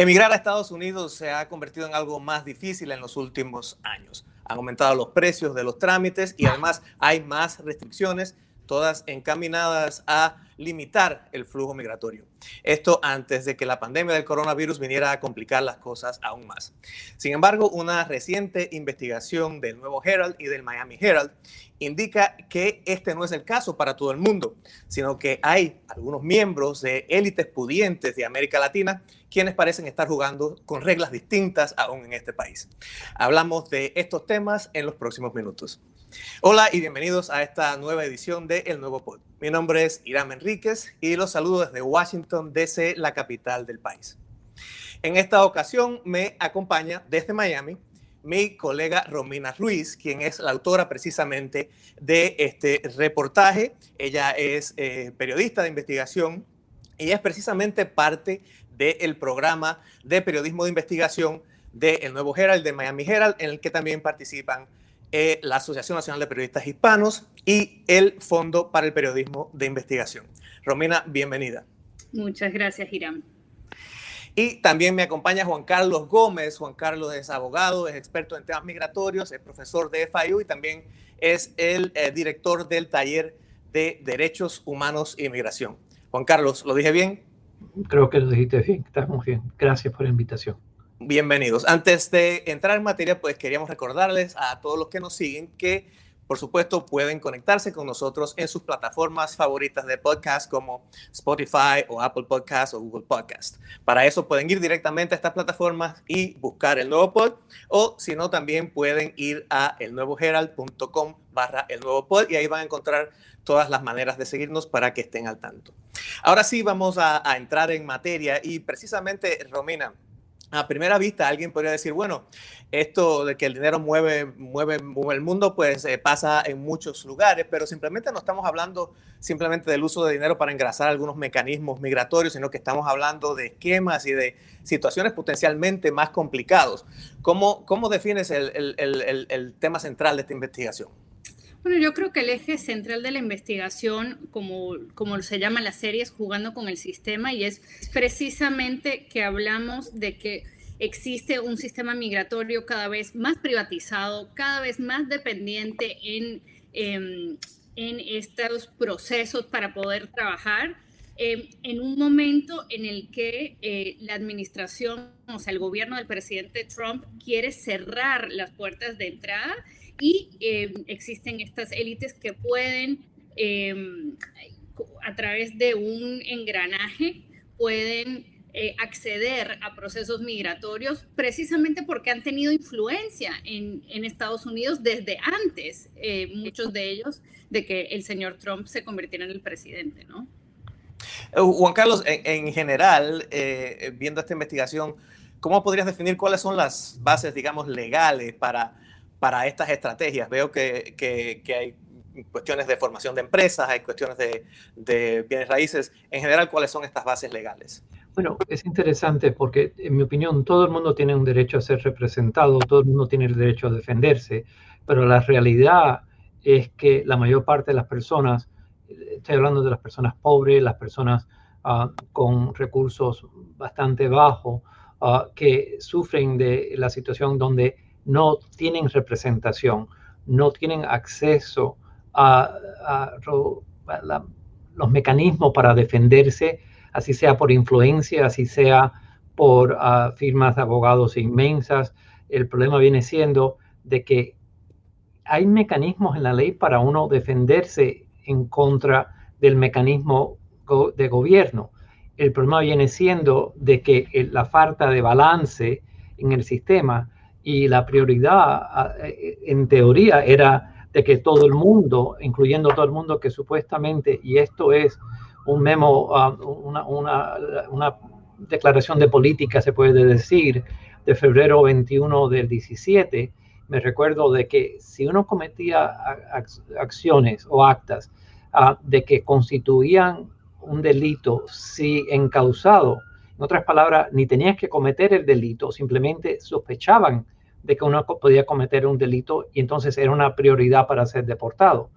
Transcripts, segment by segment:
Emigrar a Estados Unidos se ha convertido en algo más difícil en los últimos años. Han aumentado los precios de los trámites y además hay más restricciones, todas encaminadas a limitar el flujo migratorio. Esto antes de que la pandemia del coronavirus viniera a complicar las cosas aún más. Sin embargo, una reciente investigación del Nuevo Herald y del Miami Herald indica que este no es el caso para todo el mundo, sino que hay algunos miembros de élites pudientes de América Latina quienes parecen estar jugando con reglas distintas aún en este país. Hablamos de estos temas en los próximos minutos. Hola y bienvenidos a esta nueva edición de El Nuevo Pod. Mi nombre es Irán Enríquez y los saludo desde Washington, D.C., la capital del país. En esta ocasión me acompaña desde Miami mi colega Romina Ruiz, quien es la autora precisamente de este reportaje. Ella es eh, periodista de investigación y es precisamente parte del programa de periodismo de investigación del El Nuevo Herald, de Miami Herald, en el que también participan eh, la Asociación Nacional de Periodistas Hispanos y el Fondo para el Periodismo de Investigación. Romina, bienvenida. Muchas gracias, Irán. Y también me acompaña Juan Carlos Gómez. Juan Carlos es abogado, es experto en temas migratorios, es profesor de FIU y también es el eh, director del taller de Derechos Humanos e Inmigración. Juan Carlos, ¿lo dije bien? Creo que lo dijiste bien, estamos bien. Gracias por la invitación. Bienvenidos. Antes de entrar en materia, pues queríamos recordarles a todos los que nos siguen que, por supuesto, pueden conectarse con nosotros en sus plataformas favoritas de podcast como Spotify o Apple Podcast o Google Podcast. Para eso pueden ir directamente a estas plataformas y buscar el nuevo pod o si no, también pueden ir a elnuevoherald.com barra el nuevo pod y ahí van a encontrar todas las maneras de seguirnos para que estén al tanto. Ahora sí, vamos a, a entrar en materia y precisamente, Romina, a primera vista alguien podría decir, bueno, esto de que el dinero mueve, mueve, el mundo, pues eh, pasa en muchos lugares, pero simplemente no estamos hablando simplemente del uso de dinero para engrasar algunos mecanismos migratorios, sino que estamos hablando de esquemas y de situaciones potencialmente más complicados. ¿Cómo, cómo defines el, el, el tema central de esta investigación? Bueno, yo creo que el eje central de la investigación, como, como se llama la serie, es jugando con el sistema y es precisamente que hablamos de que existe un sistema migratorio cada vez más privatizado, cada vez más dependiente en, em, en estos procesos para poder trabajar. Em, en un momento en el que eh, la administración, o sea, el gobierno del presidente Trump quiere cerrar las puertas de entrada y eh, existen estas élites que pueden, em, a través de un engranaje, pueden eh, acceder a procesos migratorios precisamente porque han tenido influencia en, en Estados Unidos desde antes, eh, muchos de ellos, de que el señor Trump se convirtiera en el presidente, ¿no? Juan Carlos, en, general, viendo esta investigación, ¿cómo podrías definir cuáles son las bases, digamos, legales para para estas estrategias. Veo que, que, hay cuestiones de formación de empresas, hay cuestiones de, de, bienes raíces. En general, ¿cuáles son estas bases legales? Bueno, es interesante porque, en mi opinión, todo el mundo tiene un derecho a ser representado, todo el mundo tiene el derecho a defenderse, pero la realidad es que la mayor parte de las personas, estoy hablando de las personas pobres, las personas uh, con recursos bastante bajos, uh, que sufren de la situación donde no tienen representación, no tienen acceso a, los mecanismos para defenderse, así sea por influencia, así sea por ah, firmas de abogados inmensas. El problema viene siendo de que hay mecanismos en la ley para uno defenderse en contra del mecanismo de gobierno. El problema viene siendo de que la falta de balance en el sistema y la prioridad en teoría era de que todo el mundo, incluyendo todo el mundo que supuestamente, y esto es un memo, ah, una, una, declaración de política, se puede decir, de febrero 21 del 17, me recuerdo de que si uno cometía acciones o actas de que constituían un delito si encausado, en otras palabras, ni tenías que cometer el delito, simplemente sospechaban de que uno podía cometer un delito y entonces era una prioridad para ser deportado.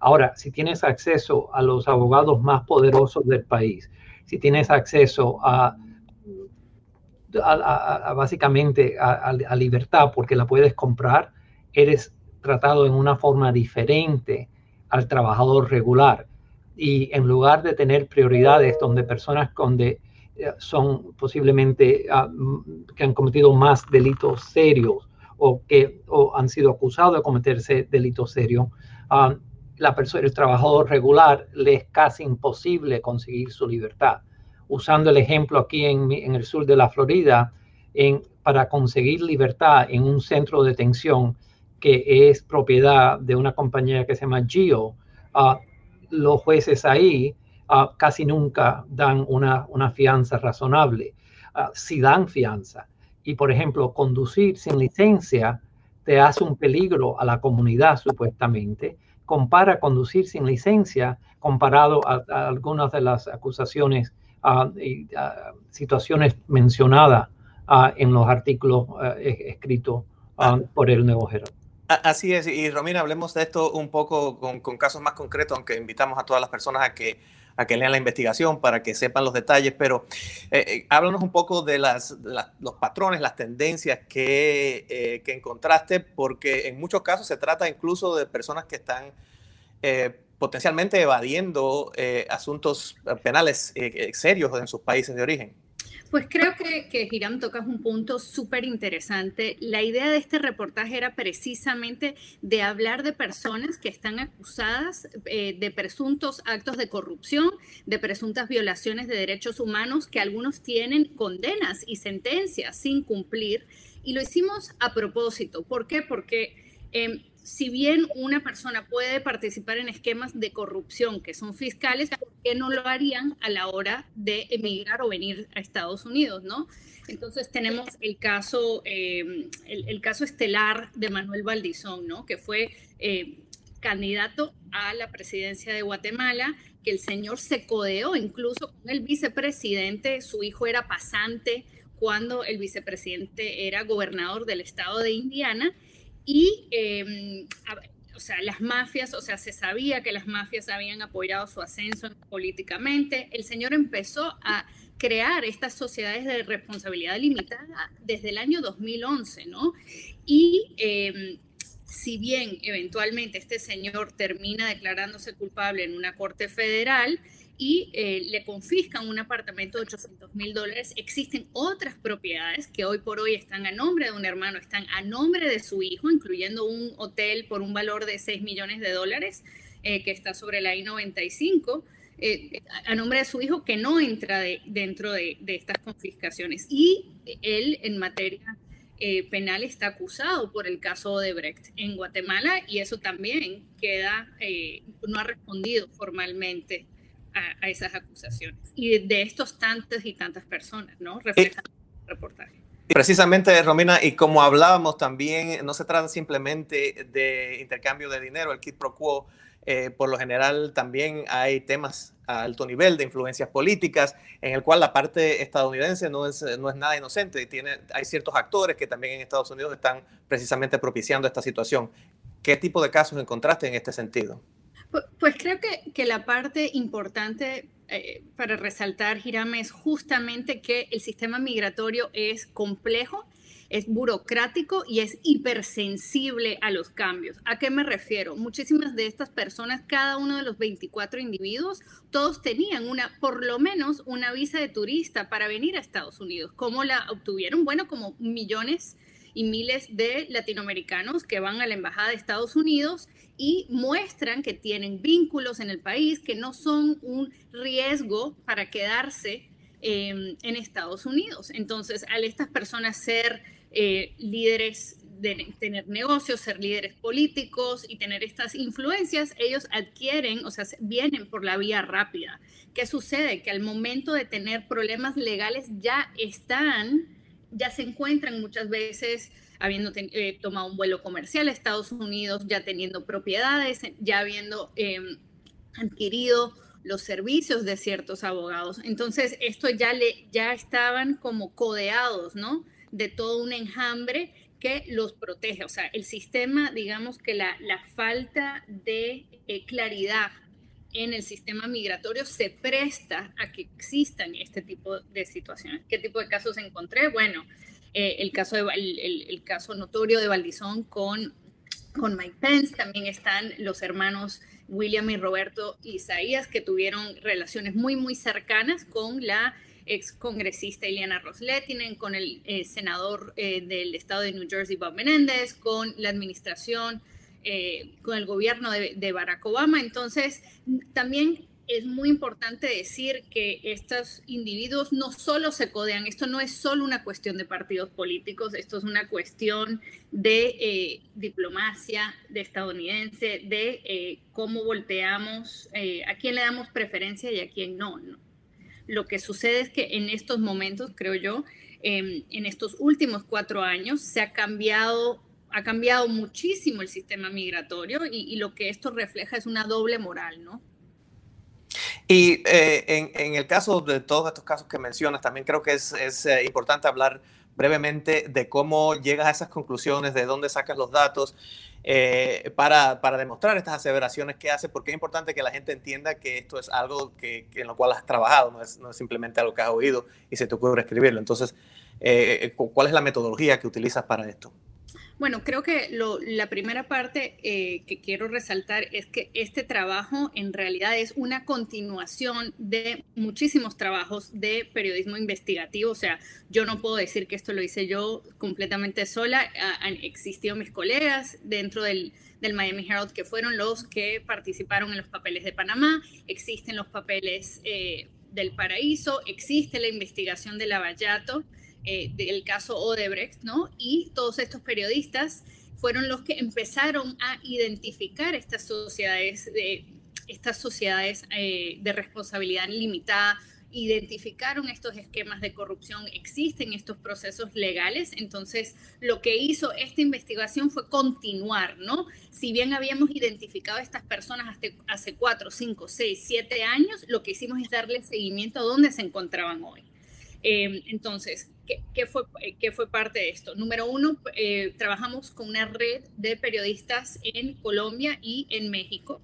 Ahora, si tienes acceso a los abogados más poderosos del país, si tienes acceso a básicamente a, libertad porque la puedes comprar, eres tratado en una forma diferente al trabajador regular. Y en lugar de tener prioridades donde personas con de, son posiblemente ah, que han cometido más delitos serios o que han sido acusados de cometerse delitos serios, ah, la persona, el trabajador regular le es casi imposible conseguir su libertad. Usando el ejemplo aquí en, el sur de la Florida, en, para conseguir libertad en un centro de detención que es propiedad de una compañía que se llama Geo, ah, los jueces ahí ah, casi nunca dan una, una fianza razonable. Ah, si dan fianza. Y, por ejemplo, conducir sin licencia te hace un peligro a la comunidad, supuestamente, compara conducir sin licencia comparado a, algunas de las acusaciones y situaciones mencionadas en los artículos eh, escritos por el Nuevo Herald. Así es, y Romina, hablemos de esto un poco con, casos más concretos, aunque invitamos a todas las personas a que, a que lean la investigación para que sepan los detalles, pero eh, eh, háblanos un poco de las, los patrones, las tendencias que, que, encontraste, porque en muchos casos se trata incluso de personas que están eh, potencialmente evadiendo eh, asuntos penales eh, serios en sus países de origen. Pues creo que, que Hiram tocas un punto súper interesante. La idea de este reportaje era precisamente de hablar de personas que están acusadas de presuntos actos de corrupción, de presuntas violaciones de derechos humanos, que algunos tienen condenas y sentencias sin cumplir. Y lo hicimos a propósito. ¿Por qué? Porque em, si bien una persona puede participar en esquemas de corrupción que son fiscales, ¿por qué no lo harían a la hora de emigrar o venir a Estados Unidos, no? Entonces tenemos el caso, em, el, caso estelar de Manuel Valdizón. Que fue eh, candidato a la presidencia de Guatemala, que el señor se codeó incluso con el vicepresidente, su hijo era pasante cuando el vicepresidente era gobernador del estado de Indiana y, em, o sea, las mafias, o sea, se sabía que las mafias habían apoyado su ascenso políticamente. El señor empezó a crear estas sociedades de responsabilidad limitada desde el año 2011, ¿no? Y em, si bien eventualmente este señor termina declarándose culpable en una corte federal, y eh, le confiscan un apartamento de 800 mil dólares. Existen otras propiedades que hoy por hoy están a nombre de un hermano, están a nombre de su hijo, incluyendo un hotel por un valor de 6 millones de dólares eh, que está sobre la I-95. Eh, a nombre de su hijo que no entra dentro de, estas confiscaciones. Y él en materia penal está acusado por el caso de Brecht en Guatemala y eso también queda, no ha respondido formalmente a, esas acusaciones y de, estos tantas y tantas personas, ¿no? Reflejan el reportaje. Precisamente, Romina, y como hablábamos también, no se trata simplemente de intercambio de dinero, el kit pro quo, eh, por lo general también hay temas a alto nivel de influencias políticas, en el cual la parte estadounidense no es, no es nada inocente tiene, hay ciertos actores que también en Estados Unidos están precisamente propiciando esta situación. ¿Qué tipo de casos encontraste en este sentido? Pues, creo que, que, la parte importante eh, para resaltar, Girame, es justamente que el sistema migratorio es complejo, es burocrático y es hipersensible a los cambios. ¿A qué me refiero? Muchísimas de estas personas, cada uno de los 24 individuos, todos tenían una, por lo menos una visa de turista para venir a Estados Unidos. ¿Cómo la obtuvieron? Bueno, como millones y miles de latinoamericanos que van a la Embajada de Estados Unidos y muestran que tienen vínculos en el país, que no son un riesgo para quedarse em, en Estados Unidos. Entonces, al estas personas ser eh, líderes de tener negocios, ser líderes políticos y tener estas influencias, ellos adquieren, o sea, vienen por la vía rápida. ¿Qué sucede? Que al momento de tener problemas legales ya están, ya se encuentran muchas veces habiendo eh, tomado un vuelo comercial a Estados Unidos, ya teniendo propiedades, ya habiendo em, adquirido los servicios de ciertos abogados. Entonces, esto ya, le, ya estaban como codeados, ¿no? De todo un enjambre que los protege. O sea, el sistema, digamos que la, la falta de eh, claridad en el sistema migratorio se presta a que existan este tipo de situaciones. ¿Qué tipo de casos encontré? Bueno, eh, el, caso de, el, caso notorio de Valdizón con, con Mike Pence, también están los hermanos William y Roberto Isaías, que tuvieron relaciones muy, muy cercanas con la ex congresista Ileana Rosletinen, con el eh, senador eh, del estado de New Jersey, Bob Menéndez, con la administración con el gobierno de, Barack Obama. Entonces, también es muy importante decir que estos individuos no solo se codean, esto no es solo una cuestión de partidos políticos, esto es una cuestión de eh, diplomacia, de estadounidense, de eh, cómo volteamos, a quién le damos preferencia y a quién no, Lo que sucede es que en estos momentos, creo yo, em, en estos últimos cuatro años se ha cambiado ha cambiado muchísimo el sistema migratorio y, lo que esto refleja es una doble moral, ¿no? Y eh, en, el caso de todos estos casos que mencionas, también creo que es, eh, importante hablar brevemente de cómo llegas a esas conclusiones, de dónde sacas los datos eh, para, para, demostrar estas aseveraciones que haces, porque es importante que la gente entienda que esto es algo que, en lo cual has trabajado, no es, no es, simplemente algo que has oído y se te ocurre escribirlo. Entonces, ¿cuál es la metodología que utilizas para esto? Bueno, creo que la primera parte eh, que quiero resaltar es que este trabajo en realidad es una continuación de muchísimos trabajos de periodismo investigativo. O sea, yo no puedo decir que esto lo hice yo completamente sola. Han existido mis colegas dentro del, Miami Herald que fueron los que participaron en los papeles de Panamá. Existen los papeles eh, del Paraíso, existe la investigación de Lavallato. Eh, del caso Odebrecht, ¿no? Y todos estos periodistas fueron los que empezaron a identificar estas sociedades de, estas sociedades eh, de responsabilidad limitada, identificaron estos esquemas de corrupción, existen estos procesos legales, entonces lo que hizo esta investigación fue continuar, ¿no? Si bien habíamos identificado a estas personas hace, hace cuatro, cinco, seis, siete años, lo que hicimos es darle seguimiento a dónde se encontraban hoy. Eh, entonces, ¿qué, fue, ¿qué, fue, parte de esto? Número uno, eh, trabajamos con una red de periodistas en Colombia y en México.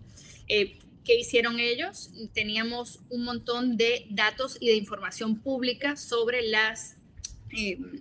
Eh, ¿Qué hicieron ellos? Teníamos un montón de datos y de información pública sobre las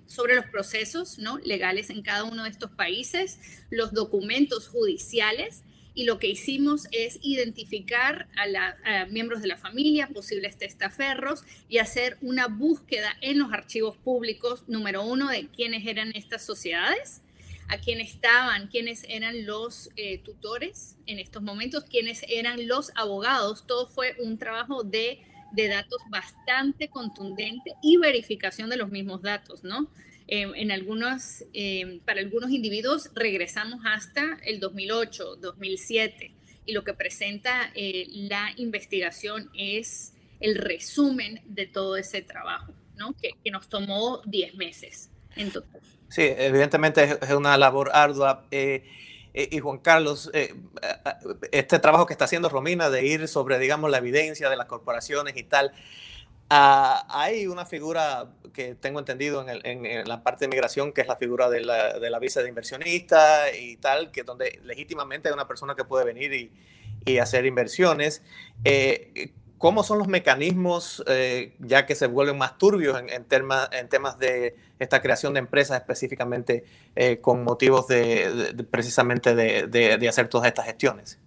sobre los procesos ¿no? legales en cada uno de estos países, los documentos judiciales y lo que hicimos es identificar a, miembros de la familia, posibles testaferros, y hacer una búsqueda en los archivos públicos, número uno, de quiénes eran estas sociedades, a quiénes estaban, quiénes eran los eh, tutores en estos momentos, quiénes eran los abogados. Todo fue un trabajo de, de datos bastante contundente y verificación de los mismos datos, ¿no? Em, en algunos, em, para algunos individuos regresamos hasta el 2008, 2007, y lo que presenta eh, la investigación es el resumen de todo ese trabajo, ¿no? que, nos tomó 10 meses en total. Sí, evidentemente es una labor ardua. Eh, eh, y Juan Carlos, este trabajo que está haciendo Romina de ir sobre, digamos, la evidencia de las corporaciones y tal, Ah, hay una figura que tengo entendido en, la parte de migración, que es la figura de la, visa de inversionista y tal, que donde legítimamente hay una persona que puede venir y, hacer inversiones. Eh, ¿Cómo son los mecanismos, eh, ya que se vuelven más turbios en, en, en, temas de esta creación de empresas específicamente eh, con motivos de, precisamente de, hacer todas estas gestiones?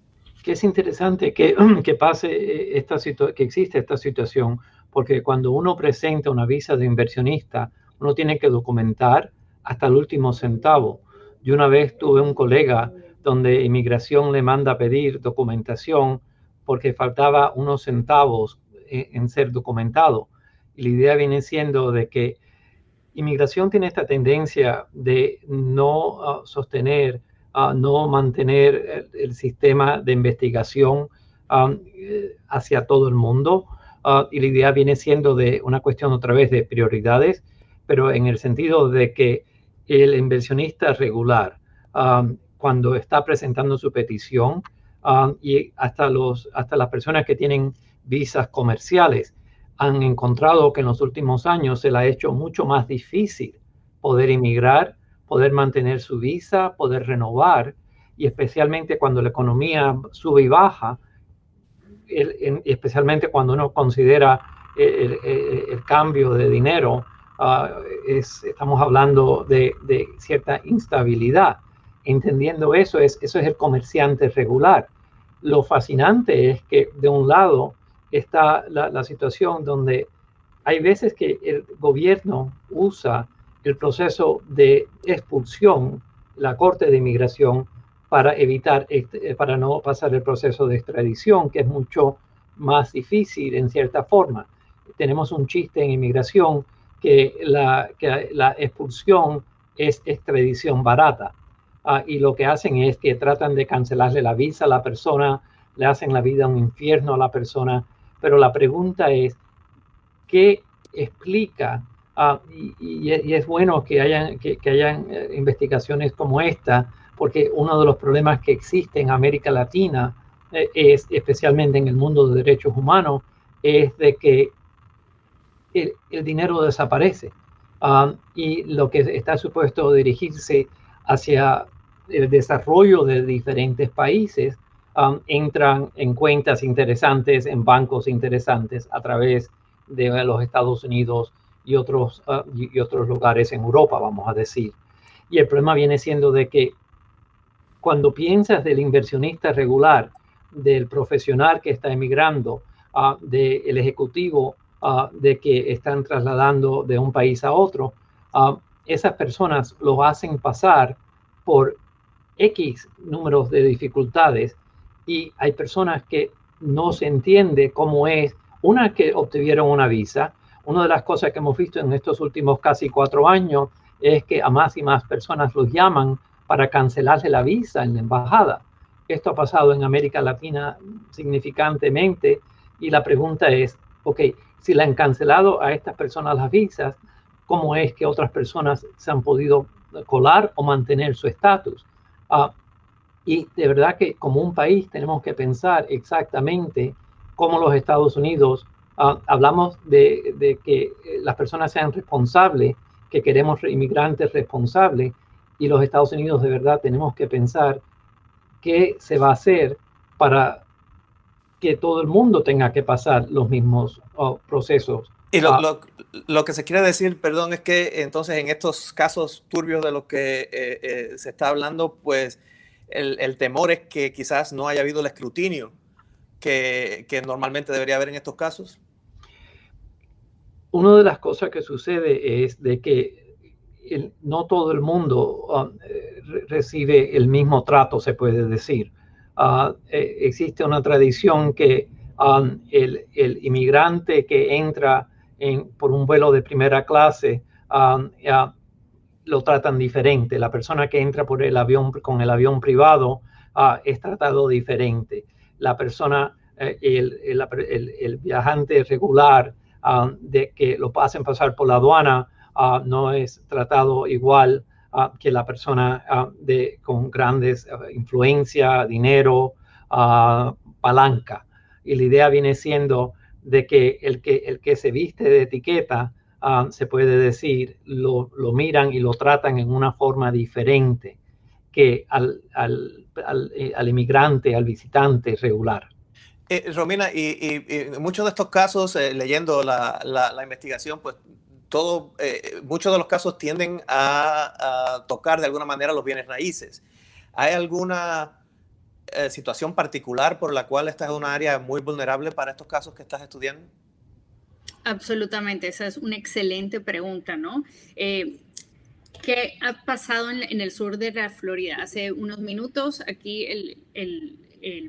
Que es interesante que, que pase esta que existe esta situación porque cuando uno presenta una visa de inversionista, uno tiene que documentar hasta el último centavo. Yo una vez tuve un colega donde inmigración le manda a pedir documentación porque faltaba unos centavos en, ser documentado. Y la idea viene siendo de que inmigración tiene esta tendencia de no ah, sostener, uh, no mantener el, sistema de investigación ah, eh, hacia todo el mundo. Ah, y la idea viene siendo de una cuestión otra vez de prioridades, pero en el sentido de que el inversionista regular, cuando está presentando su petición, y hasta, los, hasta las personas que tienen visas comerciales, han encontrado que en los últimos años se le ha hecho mucho más difícil poder inmigrar, poder mantener su visa, poder renovar, y especialmente cuando la economía sube y baja, especialmente cuando uno considera el, cambio de dinero, ah, estamos hablando de, cierta instabilidad. Entendiendo eso, es, eso es el comerciante regular. Lo fascinante es que de un lado está la, situación donde hay veces que el gobierno usa el proceso de expulsión, la Corte de Inmigración, para evitar, este, para no pasar el proceso de extradición, que es mucho más difícil en cierta forma tenemos un chiste en inmigración que la, que la expulsión es extradición barata. Ah, y lo que hacen es que tratan de cancelarle la visa a la persona, le hacen la vida un infierno a la persona. Pero la pregunta es, ¿qué explica? Ah, y, es bueno que hayan, que, hayan eh, investigaciones como esta, porque uno de los problemas que existe en América Latina, eh, es, especialmente en el mundo de derechos humanos, es de que el, dinero desaparece. Um, y lo que está supuesto dirigirse hacia el desarrollo de diferentes países um, entran en cuentas interesantes, en bancos interesantes a través de los Estados Unidos y otros, uh, y otros lugares en Europa, vamos a decir. Y el problema viene siendo de que cuando piensas del inversionista regular, del profesional que está emigrando, uh, del ejecutivo Ah, de que están trasladando de un país a otro, uh, esas personas lo hacen pasar por X números de dificultades y hay personas que no se entiende cómo es, una que obtuvieron una visa, una de las cosas que hemos visto en estos últimos casi cuatro años es que a más y más personas los llaman para cancelarle la visa en la embajada. Esto ha pasado en América Latina significantemente y la pregunta es, ok, si le han cancelado a estas personas las visas, cómo es que otras personas se han podido colar o mantener su estatus. Ah, y de verdad que como un país tenemos que pensar exactamente cómo los Estados Unidos, ah, hablamos de, que las personas sean responsables, que queremos inmigrantes responsables, y los Estados Unidos de verdad tenemos que pensar qué se va a hacer para que todo el mundo tenga que pasar los mismos oh, procesos. Y ah. lo, que se quiere decir, perdón, es que entonces en estos casos turbios de los que eh, eh, se está hablando, pues el, temor es que quizás no haya habido el escrutinio que, normalmente debería haber en estos casos. Una de las cosas que sucede es de que no todo el mundo um, recibe el mismo trato, se puede decir. Ah, eh, existe una tradición que um, el, inmigrante que entra en, por un vuelo de primera clase um, lo tratan diferente. La persona que entra por el avión con el avión privado uh, es tratado diferente. La persona, eh, el, viajante regular um, de que lo pasen pasar por la aduana uh, no es tratado igual que la persona de, con grandes influencia, dinero, palanca. Y la idea viene siendo de que el que, el que se viste de etiqueta, se puede decir, lo, lo, miran y lo tratan en una forma diferente que al, al, al, eh, al inmigrante, al visitante regular. Eh, Romina, y, muchos de estos casos, eh, leyendo la, la, investigación, pues todo, eh, muchos de los casos tienden a, tocar de alguna manera los bienes raíces. ¿Hay alguna eh, situación particular por la cual esta es una área muy vulnerable para estos casos que estás estudiando? Absolutamente, esa es una excelente pregunta, ¿no? Eh, ¿Qué ha pasado en, el sur de la Florida? Hace unos minutos aquí el, el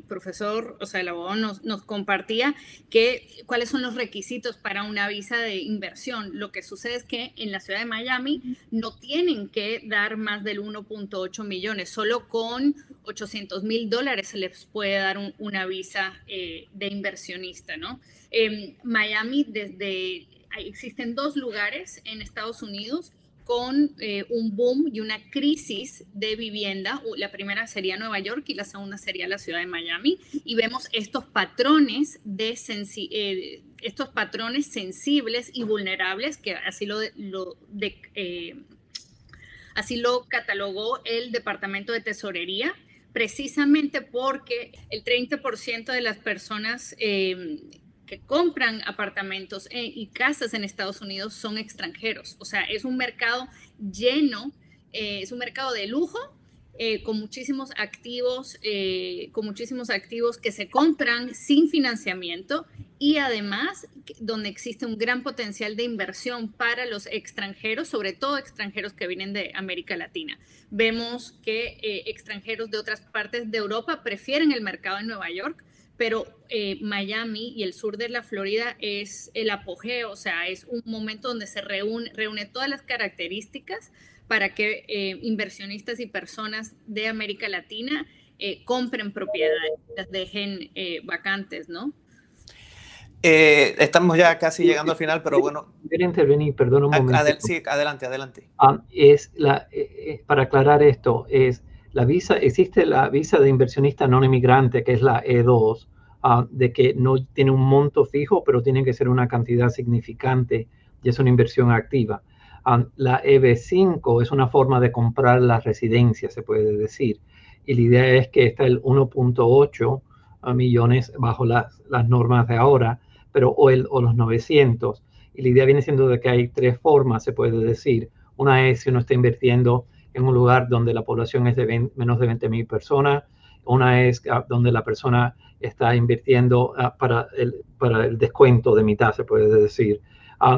profesor, o sea, el abogado nos, nos, compartía que, cuáles son los requisitos para una visa de inversión. Lo que sucede es que en la ciudad de Miami no tienen que dar más del 1.8 millones, solo con 800 mil dólares se les puede dar una visa eh, de inversionista, ¿no? En Miami, desde, existen dos lugares en Estados Unidos con eh, un boom y una crisis de vivienda. La primera sería Nueva York y la segunda sería la ciudad de Miami. Y vemos estos patrones de eh, estos patrones sensibles y vulnerables que así lo, eh, así lo catalogó el Departamento de Tesorería precisamente porque el 30% de las personas que compran apartamentos eh, y casas en Estados Unidos son extranjeros. O sea, es un mercado lleno, eh, es un mercado de lujo eh, con muchísimos activos, con muchísimos activos que se compran sin financiamiento y además donde existe un gran potencial de inversión para los extranjeros, sobre todo extranjeros que vienen de América Latina. Vemos que extranjeros de otras partes de Europa prefieren el mercado en Nueva York, pero Miami y el sur de la Florida es el apogeo, o sea, es un momento donde se reúne, reúne todas las características para que eh, inversionistas y personas de América Latina eh, compren propiedades, las dejen eh, vacantes, ¿no? estamos ya casi llegando al final, pero bueno. Quiero intervenir, perdón un momento. sí, adelante, adelante. Ah, es la, para aclarar esto, es la visa, existe la visa de inversionista no inmigrante, que es la E2, ah, de que no tiene un monto fijo, pero tiene que ser una cantidad significante y es una inversión activa la EB5 es una forma de comprar la residencia, se puede decir. Y la idea es que está el 1.8 millones bajo las, normas de ahora, pero o, el, o los 900. Y la idea viene siendo de que hay tres formas, se puede decir. Una es si uno está invirtiendo en un lugar donde la población es de menos de 20 mil personas. Una es ah, donde la persona está invirtiendo ah, para, el, para el descuento de mitad, se puede decir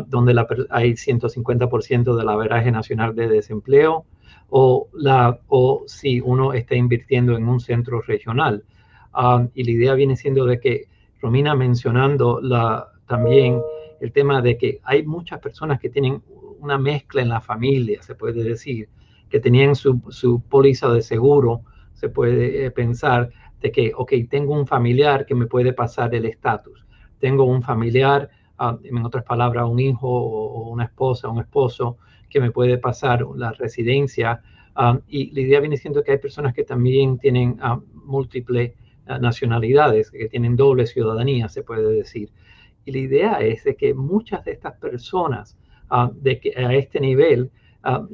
donde hay 150% de la averaje nacional de desempleo, o, la, o si uno está invirtiendo en un centro regional. y la idea viene siendo de que Romina mencionando la, también el tema de que hay muchas personas que tienen una mezcla en la familia, se puede decir, que tenían su, su póliza de seguro, se puede eh, pensar de que, ok, tengo un familiar que me puede pasar el estatus, tengo un familiar Ah, en otras palabras, un hijo o una esposa, un esposo que me puede pasar la residencia. Ah, y la idea viene siendo que hay personas que también tienen uh, múltiples nacionalidades, que tienen doble ciudadanía, se puede decir. Y la idea es de que muchas de estas personas de que a este nivel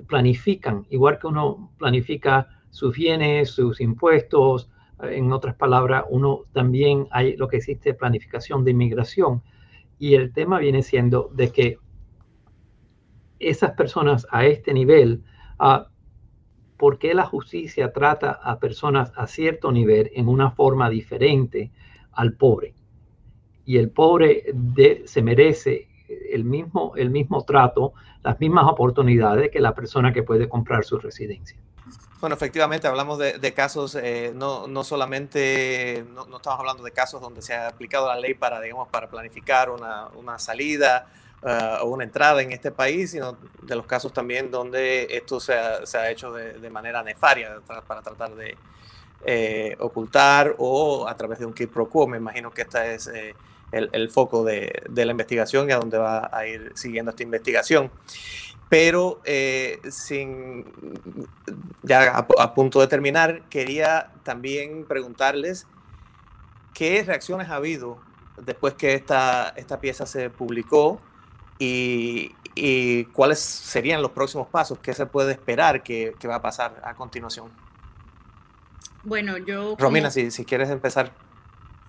planifican, igual que uno planifica sus bienes, sus impuestos, en otras palabras, uno también hay lo que existe planificación de inmigración y el tema viene siendo de que esas personas a este nivel, uh, ¿por qué la justicia trata a personas a cierto nivel en una forma diferente al pobre? Y el pobre se merece el mismo, el mismo trato, las mismas oportunidades que la persona que puede comprar su residencia. Bueno, efectivamente, hablamos de, casos, eh, no, no, solamente, no, estamos hablando de casos donde se ha aplicado la ley para, digamos, para planificar una, una salida eh, o una entrada en este país, sino de los casos también donde esto se ha, se ha hecho de, de, manera nefaria para tratar de eh, ocultar o a través de un quid pro. Me imagino que este es el, el, foco de, de la investigación y a dónde va a ir siguiendo esta investigación pero eh, sin, ya a, punto de terminar, quería también preguntarles qué reacciones ha habido después que esta, esta pieza se publicó y, cuáles serían los próximos pasos, qué se puede esperar que, va a pasar a continuación. Bueno, yo... Romina, si, si, quieres empezar.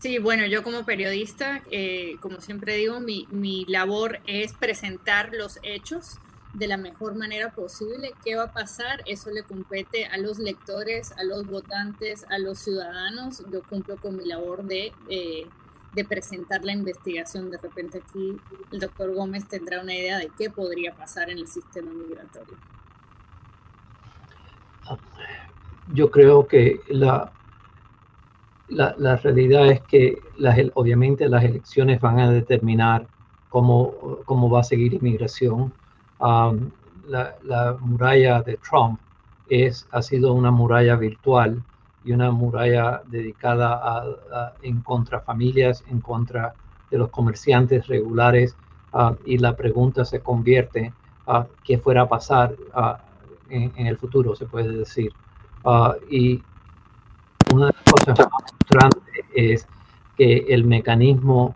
Sí, bueno, yo como periodista, eh, como siempre digo, mi, mi labor es presentar los hechos de la mejor manera posible. ¿Qué va a pasar? Eso le compete a los lectores, a los votantes, a los ciudadanos. Yo cumplo con mi labor de, eh, de presentar la investigación. De repente aquí el doctor Gómez tendrá una idea de qué podría pasar en el sistema migratorio. Yo creo que la, la, la realidad es que las, obviamente las elecciones van a determinar cómo, cómo va a seguir inmigración la, muralla de Trump es, ha sido una muralla virtual y una muralla dedicada a, en contra familias, en contra de los comerciantes regulares y la pregunta se convierte a qué fuera a pasar en, el futuro, se puede decir. y una de las cosas más frustrantes es que el mecanismo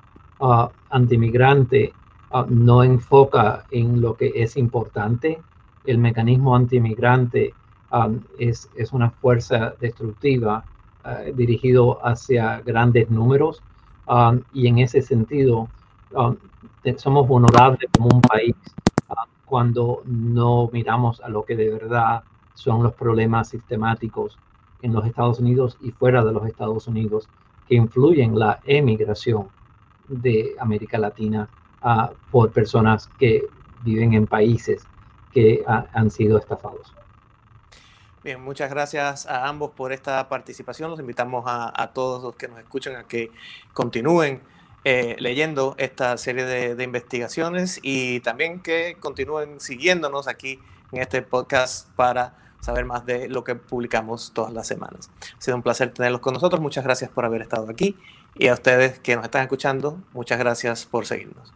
antimigrante Ah, no enfoca en lo que es importante. El mecanismo antimigrante um, es, es una fuerza destructiva dirigido hacia grandes números y en ese sentido somos vulnerables como un país uh, cuando no miramos a lo que de verdad son los problemas sistemáticos en los Estados Unidos y fuera de los Estados Unidos que influyen la emigración de América Latina uh, por personas que viven en países que han sido estafados. Bien, muchas gracias a ambos por esta participación. Los invitamos a, todos los que nos escuchan a que continúen eh, leyendo esta serie de, investigaciones y también que continúen siguiéndonos aquí en este podcast para saber más de lo que publicamos todas las semanas. Ha sido un placer tenerlos con nosotros. Muchas gracias por haber estado aquí y a ustedes que nos están escuchando, muchas gracias por seguirnos.